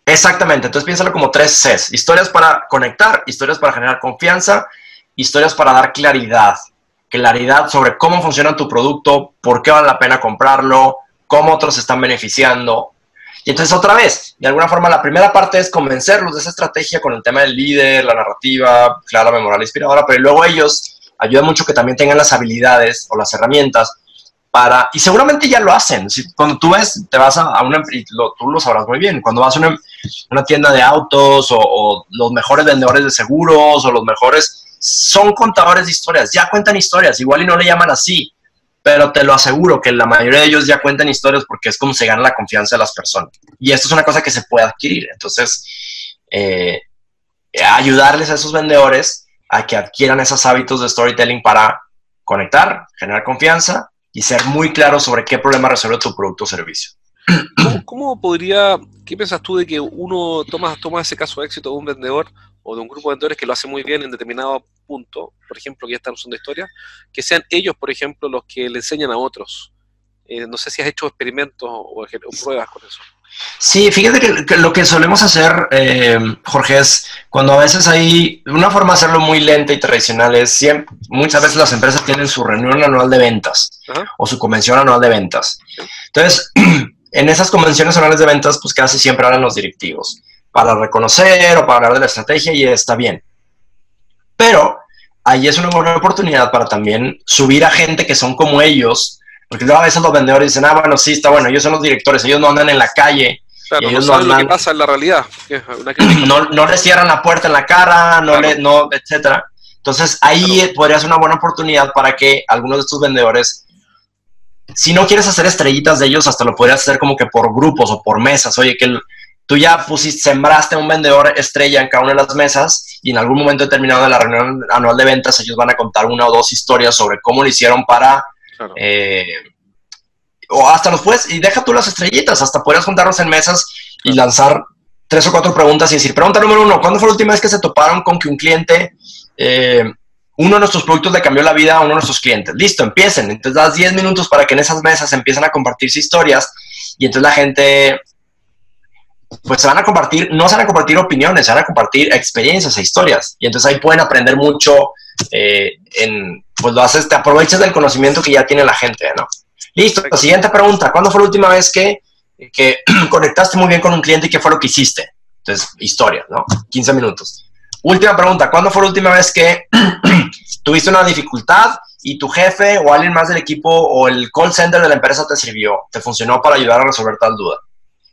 Exactamente, entonces piénsalo como tres Cs. Historias para conectar, historias para generar confianza, historias para dar claridad. Claridad sobre cómo funciona tu producto, por qué vale la pena comprarlo, cómo otros se están beneficiando. Y entonces otra vez, de alguna forma la primera parte es convencerlos de esa estrategia con el tema del líder, la narrativa, clara, memorable, inspiradora, pero luego ellos ayuda mucho que también tengan las habilidades o las herramientas para, y seguramente ya lo hacen. Si, cuando tú ves, te vas a, una, y tú lo sabrás muy bien, cuando vas a una, una tienda de autos o, los mejores vendedores de seguros o los mejores, son contadores de historias, ya cuentan historias, igual y no le llaman así, pero te lo aseguro que la mayoría de ellos ya cuentan historias porque es como se gana la confianza de las personas. Y esto es una cosa que se puede adquirir. Entonces, eh, ayudarles a esos vendedores a que adquieran esos hábitos de storytelling para conectar, generar confianza y ser muy claro sobre qué problema resuelve tu producto o servicio. ¿Cómo, podría, qué piensas tú de que uno toma, toma ese caso de éxito de un vendedor o de un grupo de vendedores que lo hace muy bien en determinado punto, por ejemplo, que ya están usando historia, que sean ellos, por ejemplo, los que le enseñan a otros? Eh, no sé si has hecho experimentos o, pruebas con eso. Sí, fíjate que, lo que solemos hacer, eh, Jorge, es cuando a veces hay una forma de hacerlo muy lenta y tradicional es siempre, muchas veces las empresas tienen su reunión anual de ventas o su convención anual de ventas. Entonces, en esas convenciones anuales de ventas, pues casi siempre hablan los directivos para reconocer o para hablar de la estrategia y está bien. Pero ahí es una buena oportunidad para también subir a gente que son como ellos, porque luego a veces los vendedores dicen, ah, bueno, sí, está bueno, ellos son los directores, ellos no andan en la calle. Claro, ellos no, lo que pasa en la realidad. no, no les cierran la puerta en la cara, no le, no, etcétera. Entonces ahí podría ser una buena oportunidad para que algunos de estos vendedores si no quieres hacer estrellitas de ellos, hasta lo podrías hacer como que por grupos o por mesas. Oye, que tú ya pusiste, sembraste un vendedor estrella en cada una de las mesas y en algún momento determinado de la reunión anual de ventas ellos van a contar una o dos historias sobre cómo lo hicieron para... Eh, o hasta los puedes, y deja tú las estrellitas, hasta podrías juntarlos en mesas y lanzar tres o cuatro preguntas y decir, pregunta número uno, ¿cuándo fue la última vez que se toparon con que un cliente eh, uno de nuestros productos le cambió la vida a uno de nuestros clientes. Listo, empiecen. Entonces das 10 minutos para que en esas mesas empiecen a compartirse historias y entonces la gente, pues se van a compartir, no se van a compartir opiniones, se van a compartir experiencias e historias. Y entonces ahí pueden aprender mucho eh, en, pues lo haces, te aprovechas del conocimiento que ya tiene la gente, ¿no? Listo, la siguiente pregunta, ¿cuándo fue la última vez que, que conectaste muy bien con un cliente y qué fue lo que hiciste? Entonces, historia, ¿no? 15 minutos. Última pregunta, ¿cuándo fue la última vez que tuviste una dificultad y tu jefe o alguien más del equipo o el call center de la empresa te sirvió, te funcionó para ayudar a resolver tal duda?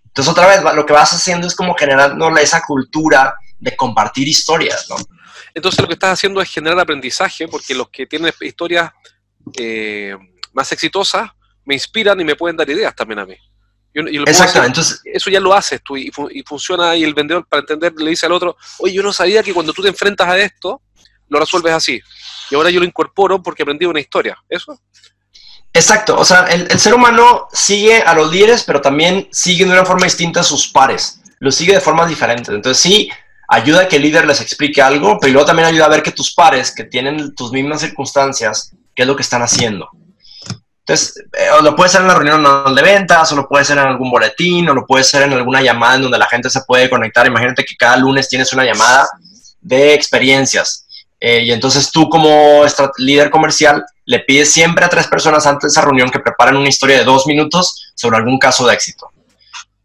Entonces, otra vez, lo que vas haciendo es como generando esa cultura de compartir historias, ¿no? Entonces, lo que estás haciendo es generar aprendizaje, porque los que tienen historias eh, más exitosas me inspiran y me pueden dar ideas también a mí. Exacto, entonces... Eso ya lo haces tú y, funciona y el vendedor para entender le dice al otro, oye, yo no sabía que cuando tú te enfrentas a esto, lo resuelves así. Y ahora yo lo incorporo porque aprendí una historia. ¿Eso? Exacto, o sea, el, ser humano sigue a los líderes, pero también sigue de una forma distinta a sus pares. Lo sigue de formas diferentes. Entonces sí, ayuda a que el líder les explique algo, pero luego también ayuda a ver que tus pares, que tienen tus mismas circunstancias, qué es lo que están haciendo. Entonces, eh, o lo puede ser en la reunión de ventas, o lo puede ser en algún boletín, o lo puede ser en alguna llamada en donde la gente se puede conectar. Imagínate que cada lunes tienes una llamada de experiencias. Eh, y entonces tú como líder comercial le pides siempre a tres personas antes de esa reunión que preparen una historia de dos minutos sobre algún caso de éxito.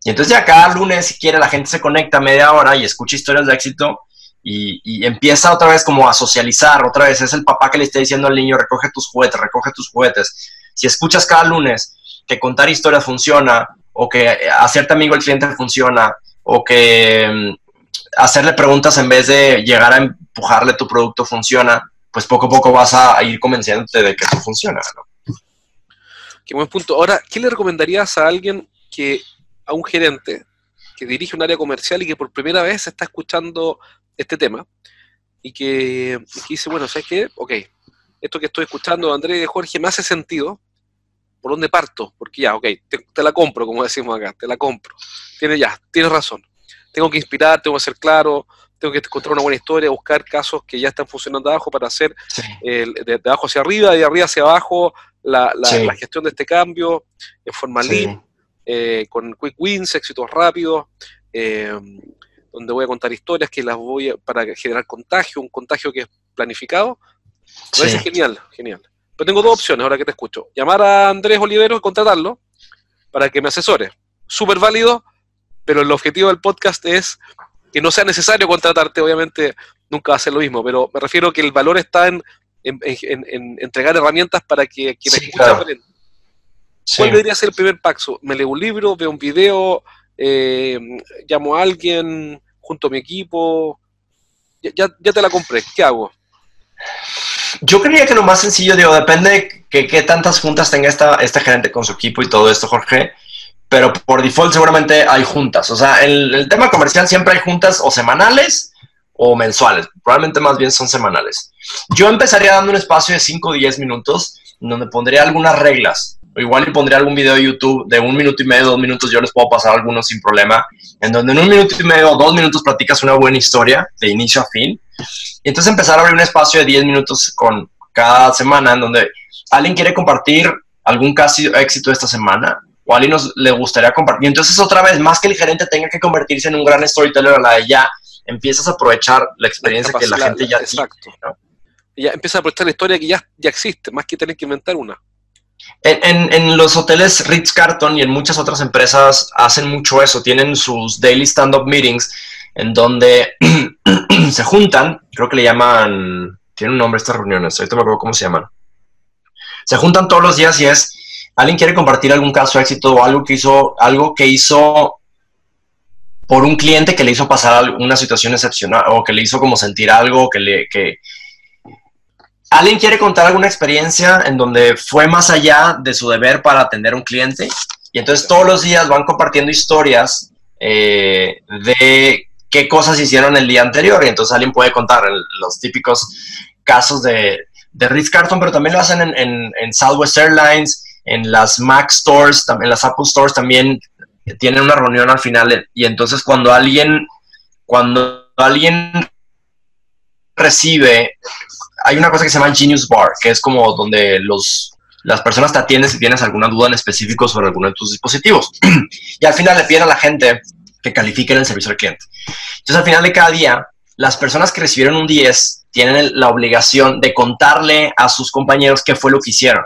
Y entonces ya cada lunes, si quiere, la gente se conecta media hora y escucha historias de éxito y, empieza otra vez como a socializar. Otra vez es el papá que le está diciendo al niño, recoge tus juguetes, recoge tus juguetes si escuchas cada lunes que contar historias funciona, o que hacerte amigo el cliente funciona, o que mm, hacerle preguntas en vez de llegar a empujarle tu producto funciona, pues poco a poco vas a ir convenciéndote de que eso funciona. ¿no? Qué buen punto. Ahora, ¿qué le recomendarías a alguien que, a un gerente que dirige un área comercial y que por primera vez está escuchando este tema y que, dice, bueno, ¿sabes qué? Ok, esto que estoy escuchando, Andrés y Jorge, me hace sentido, ¿por dónde parto? Porque ya, ok, te, la compro, como decimos acá, te la compro. Tienes ya, tienes razón. Tengo que inspirar, tengo que ser claro, tengo que encontrar una buena historia, buscar casos que ya están funcionando abajo para hacer de, abajo hacia arriba, de arriba hacia abajo, la, gestión de este cambio en forma eh, con quick wins, éxitos rápidos, eh, donde voy a contar historias que las voy a, para generar contagio, un contagio que es planificado, es genial, genial. Pero tengo dos opciones ahora que te escucho. Llamar a Andrés Olivero y contratarlo para que me asesore. Súper válido, pero el objetivo del podcast es que no sea necesario contratarte, obviamente nunca va a ser lo mismo, pero me refiero que el valor está en, entregar herramientas para que quienes sí, escuchan ¿Cuál debería ser el primer paso? ¿Me leo un libro, veo un video, eh, llamo a alguien junto a mi equipo? Ya, ya, ya te la compré, ¿qué hago? Yo creía que lo más sencillo, digo, depende que qué tantas juntas tenga esta, este gerente con su equipo y todo esto, Jorge. Pero por default seguramente hay juntas. O sea, el, el tema comercial siempre hay juntas o semanales o mensuales. Probablemente más bien son semanales. Yo empezaría dando un espacio de 5 o 10 minutos donde pondría algunas reglas. Igual y pondría algún video de YouTube de un minuto y medio, dos minutos, yo les puedo pasar algunos sin problema, en donde en un minuto y medio o dos minutos platicas una buena historia de inicio a fin. Y entonces empezar a abrir un espacio de 10 minutos con cada semana en donde alguien quiere compartir algún caso éxito de esta semana o alguien nos le gustaría compartir. Y entonces otra vez, más que el gerente tenga que convertirse en un gran storyteller a la de ya, empiezas a aprovechar la experiencia que la gente ya exacto. tiene. Ya empieza a aprovechar la historia que ya, ya existe, más que tener que inventar una. En, los hoteles Ritz Carton y en muchas otras empresas hacen mucho eso. Tienen sus daily stand-up meetings en donde se juntan, creo que le llaman, tiene un nombre estas reuniones, ahorita me acuerdo cómo se llaman. Se juntan todos los días y es, alguien quiere compartir algún caso de éxito o algo que hizo, algo que hizo por un cliente que le hizo pasar una situación excepcional o que le hizo como sentir algo, que le... Que, alguien quiere contar alguna experiencia en donde fue más allá de su deber para atender a un cliente y entonces todos los días van compartiendo historias eh, de qué cosas hicieron el día anterior. Y entonces alguien puede contar los típicos casos de, de Ritz Carton, pero también lo hacen en, en, Southwest Airlines, en las Mac Stores, en las Apple Stores también tienen una reunión al final. Y entonces cuando alguien, cuando alguien recibe, hay una cosa que se llama Genius Bar, que es como donde los, las personas te atienden si tienes alguna duda en específico sobre alguno de tus dispositivos. y al final le piden a la gente que califiquen el servicio al cliente. Entonces al final de cada día, las personas que recibieron un 10 tienen la obligación de contarle a sus compañeros qué fue lo que hicieron.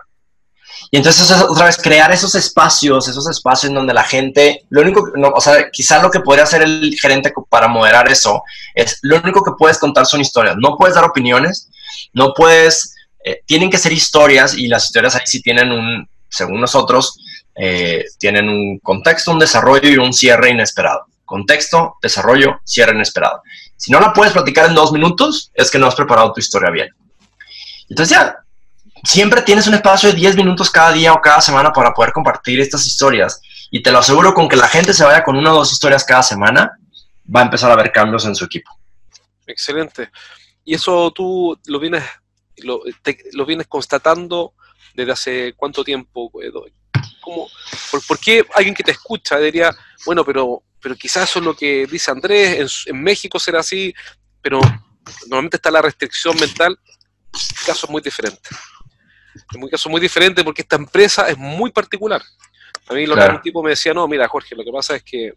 Y entonces, otra vez, crear esos espacios, esos espacios en donde la gente, lo único, no, o sea, quizá lo que podría hacer el gerente para moderar eso es, lo único que puedes contar son historias, no puedes dar opiniones, no puedes, eh, tienen que ser historias y las historias ahí sí tienen un, según nosotros, eh, tienen un contexto, un desarrollo y un cierre inesperado. Contexto, desarrollo, cierre inesperado. Si no la puedes platicar en dos minutos, es que no has preparado tu historia bien. Entonces ya, siempre tienes un espacio de 10 minutos cada día o cada semana para poder compartir estas historias. Y te lo aseguro, con que la gente se vaya con una o dos historias cada semana, va a empezar a haber cambios en su equipo. Excelente. Y eso tú lo vienes, lo, lo vienes constatando desde hace cuánto tiempo. ¿Cómo, por, qué alguien que te escucha diría, bueno, pero, pero quizás eso es lo que dice Andrés, en, en México será así, pero normalmente está la restricción mental, el caso es muy diferente. En un caso muy diferente porque esta empresa es muy particular. A mí lo que un tipo me decía, no, mira Jorge, lo que pasa es que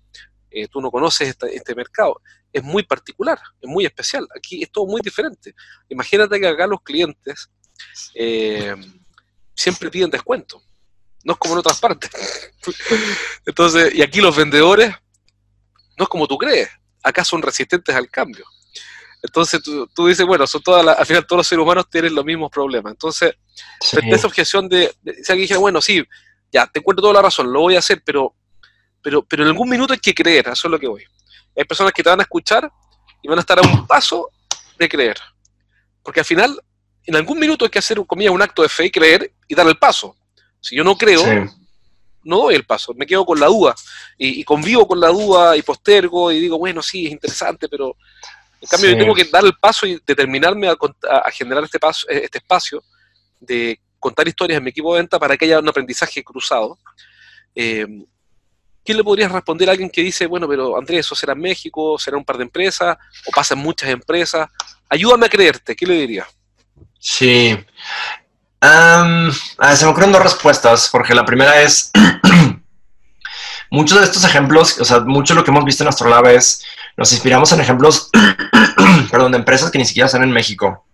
eh, tú no conoces este, mercado. Es muy particular, es muy especial. Aquí es todo muy diferente. Imagínate que acá los clientes eh, siempre piden descuento. No es como en otras partes. Entonces, y aquí los vendedores no es como tú crees. Acá son resistentes al cambio. Entonces tú, dices, bueno, son todas al final todos los seres humanos tienen los mismos problemas. Entonces, frente a esa objeción de, si alguien dijera, bueno, sí, ya, te encuentro toda la razón, lo voy a hacer, pero, pero, pero en algún minuto hay que creer, eso es lo que voy. Hay personas que te van a escuchar y van a estar a un paso de creer. Porque al final, en algún minuto hay que hacer, comillas, un acto de fe y creer y dar el paso. Si yo no creo, no doy el paso, me quedo con la duda y, y, convivo con la duda y postergo y digo, bueno, sí, es interesante, pero en cambio, yo tengo que dar el paso y determinarme a, generar este, paso, eh, este espacio de contar historias en mi equipo de venta para que haya un aprendizaje cruzado. Eh, ¿Qué le podrías responder a alguien que dice, bueno, pero Andrés, eso será en México, será un par de empresas, o pasa en muchas empresas? Ayúdame a creerte, ¿qué le diría? Sí. se me ocurren dos respuestas, porque la primera es, muchos de estos ejemplos, o sea, mucho de lo que hemos visto en Astrolab es nos inspiramos en ejemplos, perdón, de empresas que ni siquiera están en México.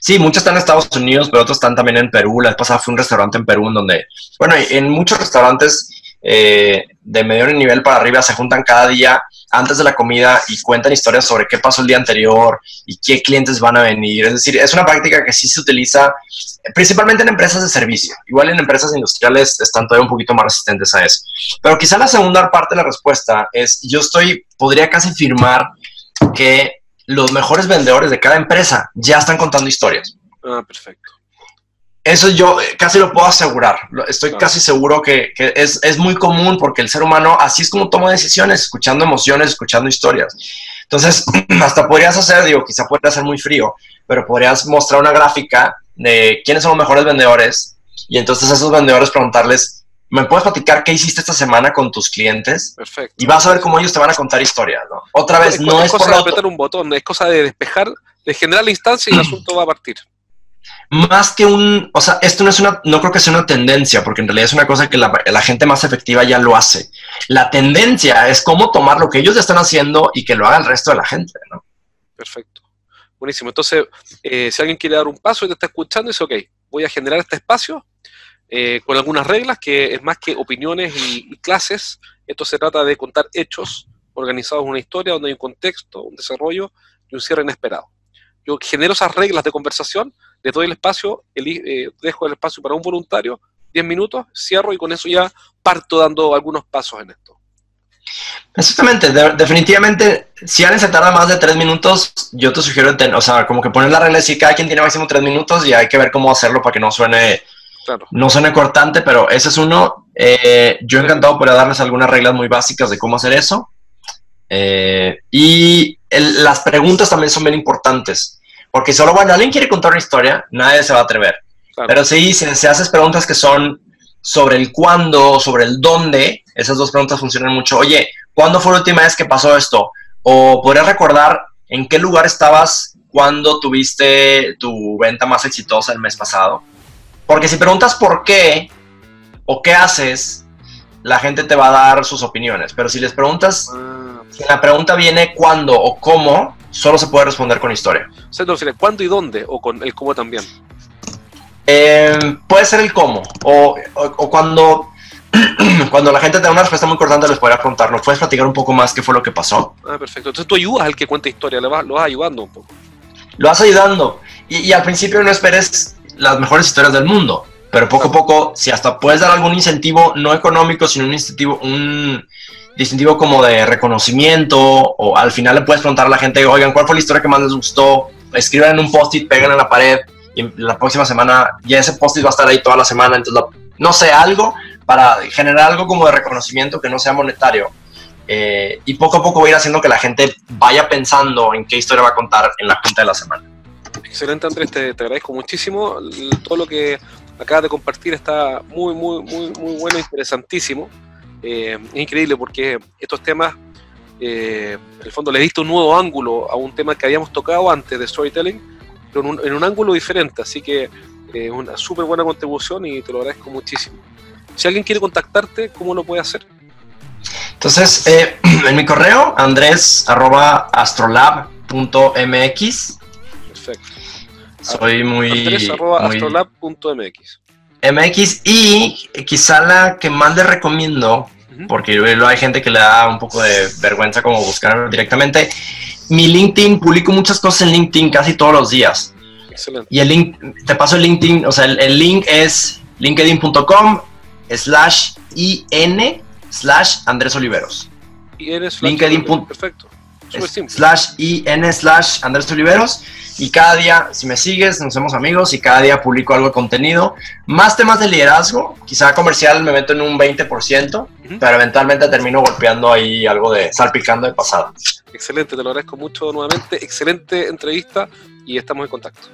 Sí, muchas están en Estados Unidos, pero otros están también en Perú. La vez pasada fue un restaurante en Perú en donde, bueno, en muchos restaurantes eh, de medio nivel para arriba se juntan cada día antes de la comida y cuentan historias sobre qué pasó el día anterior y qué clientes van a venir. Es decir, es una práctica que sí se utiliza principalmente en empresas de servicio. Igual en empresas industriales están todavía un poquito más resistentes a eso. Pero quizá la segunda parte de la respuesta es, yo estoy, podría casi afirmar que los mejores vendedores de cada empresa ya están contando historias. Ah, perfecto. Eso yo eh, casi lo puedo asegurar. Estoy casi seguro que, es, es, muy común porque el ser humano así es como toma decisiones, escuchando emociones, escuchando historias. Entonces, hasta podrías hacer, digo, quizá podría ser muy frío, pero podrías mostrar una gráfica de quiénes son los mejores vendedores y entonces a esos vendedores preguntarles, ¿me puedes platicar qué hiciste esta semana con tus clientes? Perfecto. Y vas a ver cómo ellos te van a contar historias, ¿no? Otra vez, no, es, cosa de apretar un botón, es cosa de despejar, de generar la instancia y el asunto va a partir más que un, o sea, esto no es una, no creo que sea una tendencia, porque en realidad es una cosa que la, gente más efectiva ya lo hace. La tendencia es cómo tomar lo que ellos están haciendo y que lo haga el resto de la gente, ¿no? Perfecto. Buenísimo. Entonces, eh, si alguien quiere dar un paso y te está escuchando, dice, ok, voy a generar este espacio eh, con algunas reglas, que es más que opiniones y, y clases. Esto se trata de contar hechos organizados en una historia donde hay un contexto, un desarrollo y un cierre inesperado. Yo genero esas reglas de conversación le doy el espacio, eh, dejo el espacio para un voluntario, 10 minutos, cierro y con eso ya parto dando algunos pasos en esto. Exactamente, definitivamente, si alguien se tarda más de 3 minutos, yo te sugiero, o sea, como que poner la regla de cada quien tiene máximo 3 minutos y hay que ver cómo hacerlo para que no suene, no suene cortante, pero ese es uno. Eh, yo encantado por darles algunas reglas muy básicas de cómo hacer eso. Eh, y las preguntas también son bien importantes. Porque solo cuando alguien quiere contar una historia, nadie se va a atrever. Pero si se, haces preguntas que son sobre el cuándo, sobre el dónde, esas dos preguntas funcionan mucho. Oye, ¿cuándo fue la última vez que pasó esto? O podrías recordar en qué lugar estabas cuando tuviste tu venta más exitosa el mes pasado. Porque si preguntas por qué o qué haces, la gente te va a dar sus opiniones. Pero si les preguntas, ah. si la pregunta viene cuándo o cómo, solo se puede responder con historia. ¿Se refiere cuándo y dónde? ¿O con el cómo también? Eh, puede ser el cómo. O, cuando, cuando la gente te da una respuesta muy cortante, les podría preguntar, ¿no puedes platicar un poco más qué fue lo que pasó? Ah, perfecto. Entonces tú ayudas al que cuenta historia, lo vas, ayudando un poco. Lo vas ayudando. Y, y al principio no esperes las mejores historias del mundo. Pero poco a poco, si hasta puedes dar algún incentivo, no económico, sino un incentivo, un distintivo como de reconocimiento o al final le puedes preguntar a la gente, oigan, ¿cuál fue la historia que más les gustó? Escriban en un post-it, pegan en la pared y la próxima semana ya ese post-it va a estar ahí toda la semana, entonces no sé, algo para generar algo como de reconocimiento que no sea monetario. Eh, y poco a poco voy a ir haciendo que la gente vaya pensando en qué historia va a contar en la junta de la semana. Excelente Andrés, te, te agradezco muchísimo. Todo lo que acabas de compartir está muy, muy, muy, muy bueno, interesantísimo. Eh, es increíble porque estos temas, eh, en el fondo le diste un nuevo ángulo a un tema que habíamos tocado antes de storytelling, pero en un, ángulo diferente, así que es eh, una súper buena contribución y te lo agradezco muchísimo. Si alguien quiere contactarte, ¿cómo lo puede hacer? Entonces, en mi correo, andres.astrolab.mx. Perfecto. Soy muy... Andres.astrolab.mx. MX y quizá la que más le recomiendo, porque luego hay gente que le da un poco de vergüenza como buscar directamente. Mi LinkedIn, publico muchas cosas en LinkedIn casi todos los días. Excelente. Y el link, te paso el LinkedIn, o sea, el, link es linkedin.com slash in slash Andrés Oliveros. LinkedIn. Perfecto. Slash in slash Andrés Oliveros y cada día, si me sigues, nos hacemos amigos y cada día publico algo de contenido. Más temas de liderazgo, quizá comercial me meto en un 20%, pero eventualmente termino golpeando ahí algo de salpicando de pasado. Excelente, te lo agradezco mucho nuevamente. Excelente entrevista y estamos en contacto.